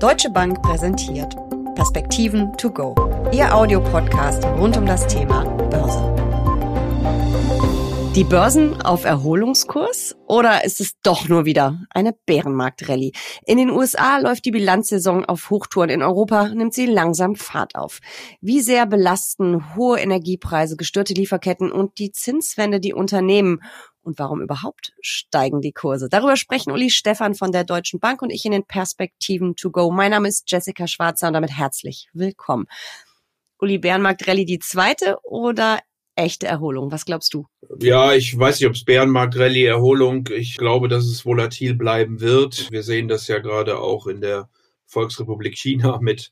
Deutsche Bank präsentiert Perspektiven to go. Ihr Audiopodcast rund um das Thema Börse. Die Börsen auf Erholungskurs oder ist es doch nur wieder eine Bärenmarktrallye? In den USA läuft die Bilanzsaison auf Hochtouren, in Europa nimmt sie langsam Fahrt auf. Wie sehr belasten hohe Energiepreise, gestörte Lieferketten und die Zinswende die Unternehmen? Und warum überhaupt steigen die Kurse? Darüber sprechen Uli Stefan von der Deutschen Bank und ich in den Perspektiven to go. Mein Name ist Jessica Schwarzer und damit herzlich willkommen. Uli Bärenmarkt Rallye die zweite oder echte Erholung? Was glaubst du? Ja, ich weiß nicht, ob es Bärenmarkt Rallye Erholung. Ich glaube, dass es volatil bleiben wird. Wir sehen das ja gerade auch in der Volksrepublik China mit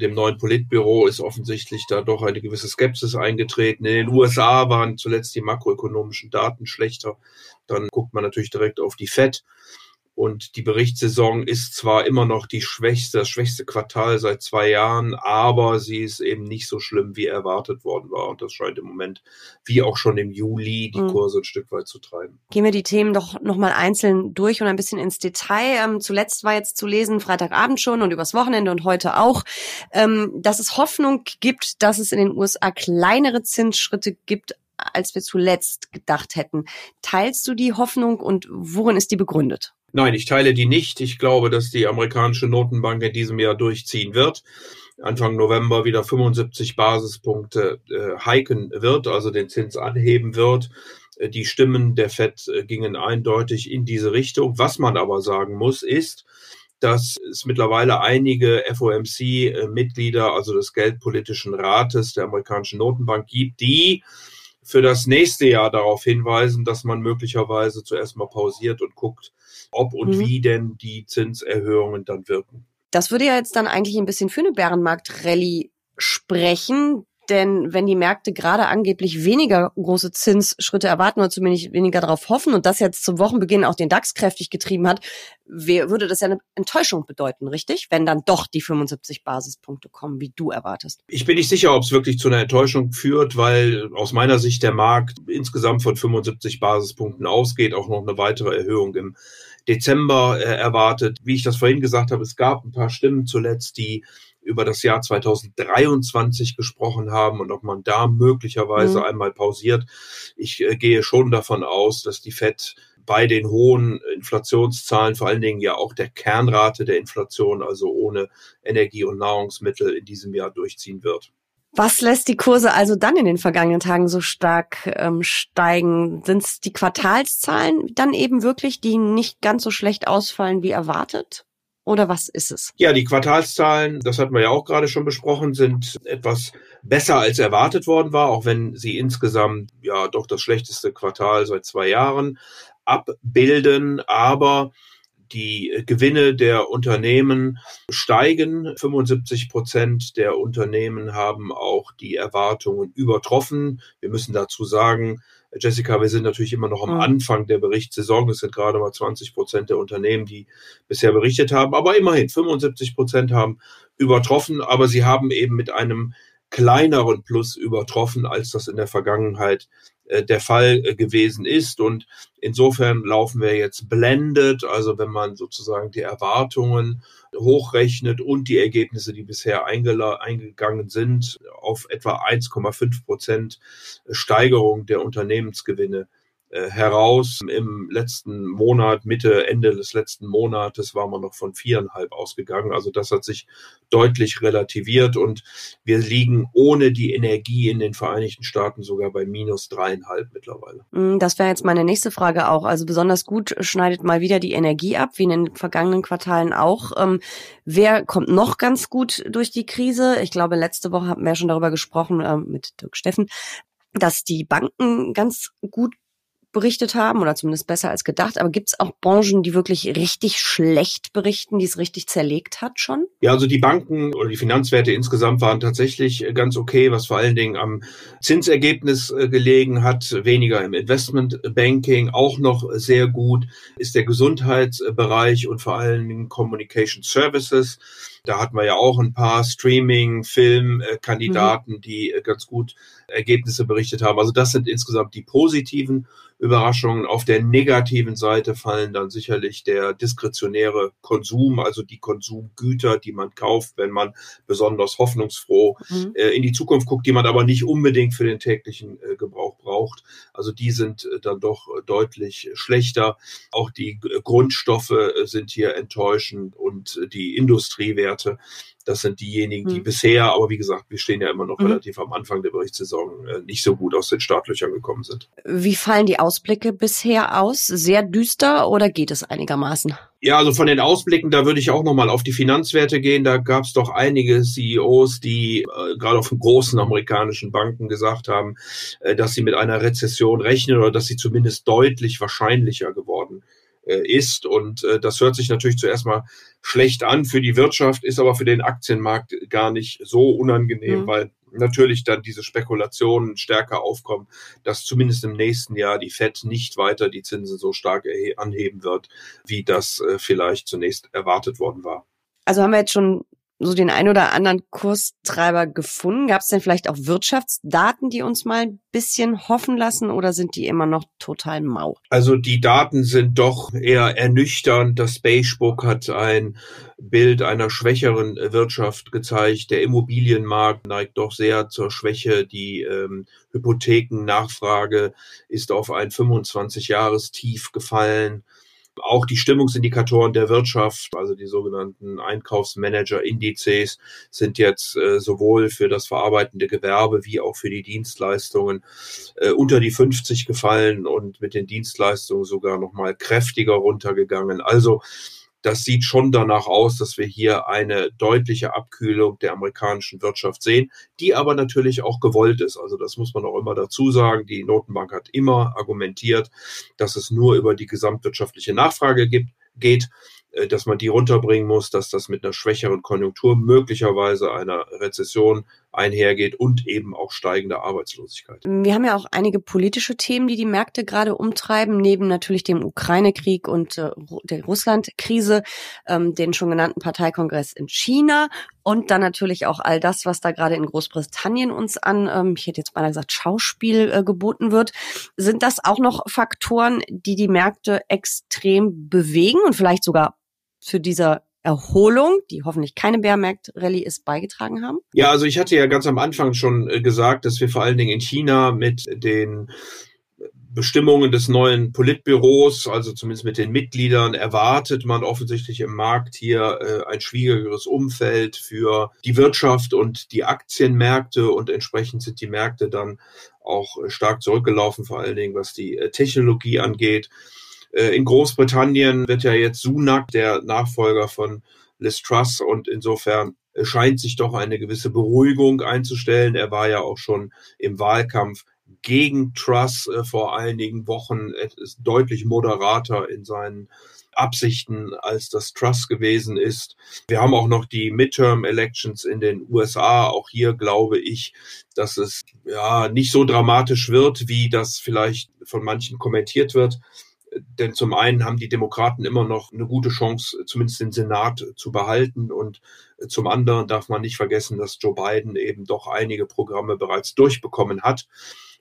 dem neuen Politbüro ist offensichtlich da doch eine gewisse Skepsis eingetreten. In den USA waren zuletzt die makroökonomischen Daten schlechter. Dann guckt man natürlich direkt auf die FED. Und die Berichtssaison ist zwar immer noch die schwächste, das schwächste Quartal seit zwei Jahren, aber sie ist eben nicht so schlimm, wie erwartet worden war. Und das scheint im Moment, wie auch schon im Juli, die mhm. Kurse ein Stück weit zu treiben. Gehen wir die Themen doch nochmal einzeln durch und ein bisschen ins Detail. Ähm, zuletzt war jetzt zu lesen, Freitagabend schon und übers Wochenende und heute auch, ähm, dass es Hoffnung gibt, dass es in den USA kleinere Zinsschritte gibt, als wir zuletzt gedacht hätten. Teilst du die Hoffnung und worin ist die begründet? Nein, ich teile die nicht. Ich glaube, dass die amerikanische Notenbank in diesem Jahr durchziehen wird. Anfang November wieder 75 Basispunkte äh, hiken wird, also den Zins anheben wird. Äh, die Stimmen der FED äh, gingen eindeutig in diese Richtung. Was man aber sagen muss, ist, dass es mittlerweile einige FOMC-Mitglieder, also des Geldpolitischen Rates der amerikanischen Notenbank gibt, die für das nächste Jahr darauf hinweisen, dass man möglicherweise zuerst mal pausiert und guckt, ob und mhm. wie denn die Zinserhöhungen dann wirken. Das würde ja jetzt dann eigentlich ein bisschen für eine Bärenmarkt-Rallye sprechen. Denn wenn die Märkte gerade angeblich weniger große Zinsschritte erwarten oder zumindest weniger darauf hoffen und das jetzt zum Wochenbeginn auch den DAX kräftig getrieben hat, würde das ja eine Enttäuschung bedeuten, richtig? Wenn dann doch die 75 Basispunkte kommen, wie du erwartest. Ich bin nicht sicher, ob es wirklich zu einer Enttäuschung führt, weil aus meiner Sicht der Markt insgesamt von 75 Basispunkten ausgeht, auch noch eine weitere Erhöhung im Dezember äh, erwartet. Wie ich das vorhin gesagt habe, es gab ein paar Stimmen zuletzt, die über das Jahr 2023 gesprochen haben und ob man da möglicherweise mhm. einmal pausiert. Ich äh, gehe schon davon aus, dass die FED bei den hohen Inflationszahlen, vor allen Dingen ja auch der Kernrate der Inflation, also ohne Energie und Nahrungsmittel in diesem Jahr durchziehen wird. Was lässt die Kurse also dann in den vergangenen Tagen so stark ähm, steigen? Sind es die Quartalszahlen dann eben wirklich, die nicht ganz so schlecht ausfallen wie erwartet? Oder was ist es? Ja, die Quartalszahlen, das hatten wir ja auch gerade schon besprochen, sind etwas besser als erwartet worden war, auch wenn sie insgesamt ja doch das schlechteste Quartal seit zwei Jahren abbilden. Aber die Gewinne der Unternehmen steigen. 75 Prozent der Unternehmen haben auch die Erwartungen übertroffen. Wir müssen dazu sagen, Jessica, wir sind natürlich immer noch am mhm. Anfang der Berichtssaison. Es sind gerade mal 20 Prozent der Unternehmen, die bisher berichtet haben. Aber immerhin, 75 Prozent haben übertroffen. Aber sie haben eben mit einem kleineren Plus übertroffen, als das in der Vergangenheit äh, der Fall äh, gewesen ist. Und insofern laufen wir jetzt blended, also wenn man sozusagen die Erwartungen hochrechnet und die Ergebnisse, die bisher eingegangen sind, auf etwa 1,5 Prozent Steigerung der Unternehmensgewinne äh, heraus. Im letzten Monat, Mitte, Ende des letzten Monates war man noch von viereinhalb ausgegangen. Also das hat sich deutlich relativiert und wir liegen ohne die Energie in den Vereinigten Staaten sogar bei minus dreieinhalb mittlerweile. Mm, das wäre jetzt meine nächste Frage auch. Also besonders gut schneidet mal wieder die Energie ab, wie in den vergangenen Quartalen auch. Ähm, wer kommt noch ganz gut durch die Krise? Ich glaube, letzte Woche haben wir ja schon darüber gesprochen äh, mit Dirk Steffen, dass die Banken ganz gut berichtet haben oder zumindest besser als gedacht. Aber gibt es auch Branchen, die wirklich richtig schlecht berichten, die es richtig zerlegt hat schon? Ja, also die Banken oder die Finanzwerte insgesamt waren tatsächlich ganz okay, was vor allen Dingen am Zinsergebnis äh, gelegen hat, weniger im Investmentbanking, auch noch sehr gut ist der Gesundheitsbereich und vor allen Dingen Communication Services. Da hatten wir ja auch ein paar Streaming, Film-Kandidaten, mhm. die äh, ganz gut Ergebnisse berichtet haben. Also das sind insgesamt die positiven Überraschungen. Auf der negativen Seite fallen dann sicherlich der diskretionäre Konsum, also die Konsumgüter, die man kauft, wenn man besonders hoffnungsfroh mhm. äh, in die Zukunft guckt, die man aber nicht unbedingt für den täglichen äh, Gebrauch braucht. Also die sind äh, dann doch deutlich schlechter. Auch die Grundstoffe sind hier enttäuschend und die Industriewerte das sind diejenigen, die mhm. bisher, aber wie gesagt, wir stehen ja immer noch mhm. relativ am Anfang der Berichtssaison, äh, nicht so gut aus den Startlöchern gekommen sind. Wie fallen die Ausblicke bisher aus? Sehr düster oder geht es einigermaßen? Ja, also von den Ausblicken, da würde ich auch nochmal auf die Finanzwerte gehen. Da gab es doch einige CEOs, die äh, gerade auf großen amerikanischen Banken gesagt haben, äh, dass sie mit einer Rezession rechnen oder dass sie zumindest deutlich wahrscheinlicher geworden ist. Und äh, das hört sich natürlich zuerst mal schlecht an für die Wirtschaft, ist aber für den Aktienmarkt gar nicht so unangenehm, mhm. weil natürlich dann diese Spekulationen stärker aufkommen, dass zumindest im nächsten Jahr die Fed nicht weiter die Zinsen so stark anheben wird, wie das äh, vielleicht zunächst erwartet worden war. Also haben wir jetzt schon so den ein oder anderen Kurstreiber gefunden? Gab es denn vielleicht auch Wirtschaftsdaten, die uns mal ein bisschen hoffen lassen oder sind die immer noch total mau? Also die Daten sind doch eher ernüchternd. Das Beigebook hat ein Bild einer schwächeren Wirtschaft gezeigt. Der Immobilienmarkt neigt doch sehr zur Schwäche. Die ähm, Hypothekennachfrage ist auf ein 25-Jahres-Tief gefallen. Auch die Stimmungsindikatoren der Wirtschaft, also die sogenannten Einkaufsmanager-Indizes, sind jetzt äh, sowohl für das verarbeitende Gewerbe wie auch für die Dienstleistungen äh, unter die 50 gefallen und mit den Dienstleistungen sogar noch mal kräftiger runtergegangen. Also das sieht schon danach aus, dass wir hier eine deutliche Abkühlung der amerikanischen Wirtschaft sehen, die aber natürlich auch gewollt ist. Also das muss man auch immer dazu sagen. Die Notenbank hat immer argumentiert, dass es nur über die gesamtwirtschaftliche Nachfrage gibt, geht äh, dass man die runterbringen muss, dass das mit einer schwächeren Konjunktur möglicherweise einer Rezession einhergeht und eben auch steigender Arbeitslosigkeit. Wir haben ja auch einige politische Themen, die die Märkte gerade umtreiben, neben natürlich dem Ukraine-Krieg und äh, der Russland-Krise, ähm, den schon genannten Parteikongress in China und dann natürlich auch all das, was da gerade in Großbritannien uns an, ähm, ich hätte jetzt beinahe gesagt, Schauspiel äh, geboten wird. Sind das auch noch Faktoren, die die Märkte extrem bewegen und vielleicht sogar für dieser Erholung, die hoffentlich keine Bärmarkt-Rallye ist, beigetragen haben? Ja, also ich hatte ja ganz am Anfang schon äh, gesagt, dass wir vor allen Dingen in China mit den Bestimmungen des neuen Politbüros, also zumindest mit den Mitgliedern, erwartet man offensichtlich im Markt hier äh, ein schwierigeres Umfeld für die Wirtschaft und die Aktienmärkte und entsprechend sind die Märkte dann auch stark zurückgelaufen, vor allen Dingen was die äh, Technologie angeht. Äh, in Großbritannien wird ja jetzt Sunak der Nachfolger von Liz Truss und insofern scheint sich doch eine gewisse Beruhigung einzustellen. Er war ja auch schon im Wahlkampf gegen Truss äh, vor einigen Wochen ist deutlich moderater in seinen Absichten, als das Truss gewesen ist. Wir haben auch noch die Midterm Elections in den USA. Auch hier glaube ich, dass es ja nicht so dramatisch wird, wie das vielleicht von manchen kommentiert wird. Denn zum einen haben die Demokraten immer noch eine gute Chance, zumindest den Senat zu behalten. Und zum anderen darf man nicht vergessen, dass Joe Biden eben doch einige Programme bereits durchbekommen hat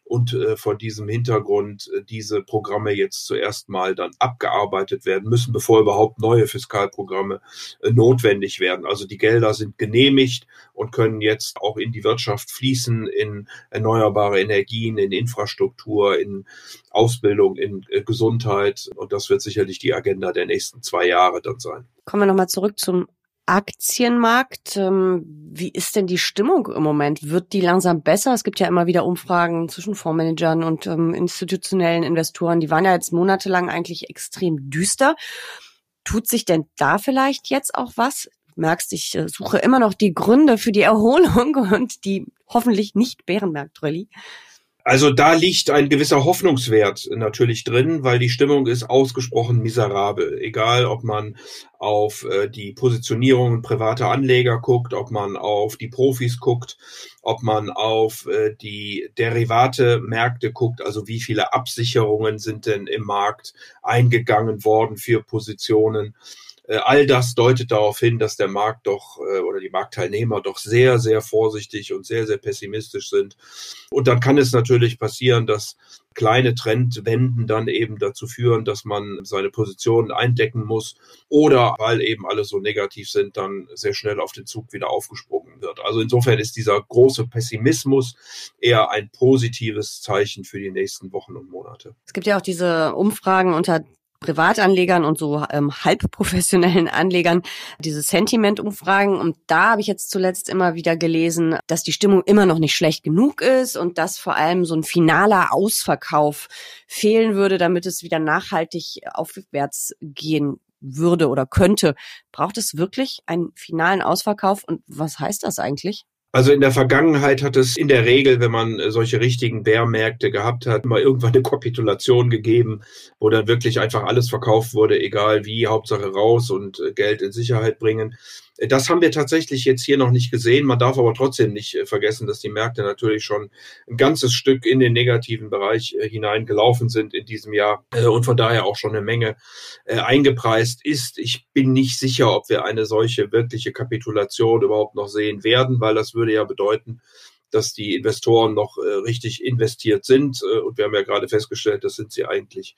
und äh, vor diesem Hintergrund äh, diese Programme jetzt zuerst mal dann abgearbeitet werden müssen, bevor überhaupt neue Fiskalprogramme äh, notwendig werden. Also die Gelder sind genehmigt und können jetzt auch in die Wirtschaft fließen, in erneuerbare Energien, in Infrastruktur, in Ausbildung, in äh, Gesundheit. Und das wird sicherlich die Agenda der nächsten zwei Jahre dann sein. Kommen wir nochmal zurück zum Aktienmarkt. Ähm, wie ist denn die Stimmung im Moment? Wird die langsam besser? Es gibt ja immer wieder Umfragen zwischen Fondsmanagern und ähm, institutionellen Investoren. Die waren ja jetzt monatelang eigentlich extrem düster. Tut sich denn da vielleicht jetzt auch was? Merkst, ich äh, suche immer noch die Gründe für die Erholung und die hoffentlich nicht Bärenmarkt-Rallye. Also da liegt ein gewisser Hoffnungswert natürlich drin, weil die Stimmung ist ausgesprochen miserabel. Egal, ob man auf äh, die Positionierungen privater Anleger guckt, ob man auf die Profis guckt, ob man auf äh, die Derivate-Märkte guckt, also wie viele Absicherungen sind denn im Markt eingegangen worden für Positionen all das deutet darauf hin, dass der Markt doch äh, oder die Marktteilnehmer doch sehr, sehr vorsichtig und sehr, sehr pessimistisch sind. Und dann kann es natürlich passieren, dass kleine Trendwenden dann eben dazu führen, dass man seine Positionen eindecken muss oder weil eben alle so negativ sind, dann sehr schnell auf den Zug wieder aufgesprungen wird. Also insofern ist dieser große Pessimismus eher ein positives Zeichen für die nächsten Wochen und Monate. Es gibt ja auch diese Umfragen unter Privatanlegern und so ähm, halbprofessionellen Anlegern diese Sentiment-Umfragen. Und da habe ich jetzt zuletzt immer wieder gelesen, dass die Stimmung immer noch nicht schlecht genug ist und dass vor allem so ein finaler Ausverkauf fehlen würde, damit es wieder nachhaltig aufwärts gehen würde oder könnte. Braucht es wirklich einen finalen Ausverkauf? Und was heißt das eigentlich? Also in der Vergangenheit hat es in der Regel, wenn man äh, solche richtigen Bärmärkte gehabt hat, mal irgendwann eine Kapitulation gegeben, wo dann wirklich einfach alles verkauft wurde, egal wie, Hauptsache raus und äh, Geld in Sicherheit bringen. Das haben wir tatsächlich jetzt hier noch nicht gesehen. Man darf aber trotzdem nicht äh, vergessen, dass die Märkte natürlich schon ein ganzes Stück in den negativen Bereich äh, hineingelaufen sind in diesem Jahr äh, und von daher auch schon eine Menge eingepreist ist. Ich bin nicht sicher, ob wir eine solche wirkliche Kapitulation überhaupt noch sehen werden, weil das würde ja bedeuten, dass die Investoren noch richtig investiert sind. und wir haben ja gerade festgestellt, das sind sie eigentlich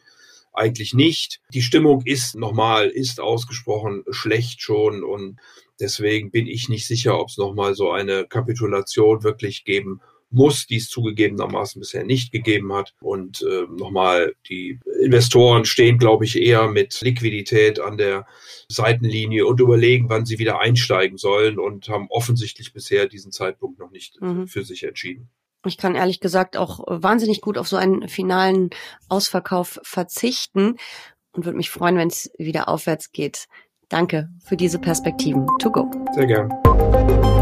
eigentlich nicht. Die Stimmung ist nochmal, ist ausgesprochen schlecht schon und Deswegen bin ich nicht sicher, ob es nochmal so eine Kapitulation wirklich geben muss, die es zugegebenermaßen bisher nicht gegeben hat. Und äh, nochmal, die Investoren stehen, glaube ich, eher mit Liquidität an der Seitenlinie und überlegen, wann sie wieder einsteigen sollen und haben offensichtlich bisher diesen Zeitpunkt noch nicht mhm. für sich entschieden. Ich kann ehrlich gesagt auch wahnsinnig gut auf so einen finalen Ausverkauf verzichten und würde mich freuen, wenn es wieder aufwärts geht. Danke für diese Perspektiven. To go. Sehr gern.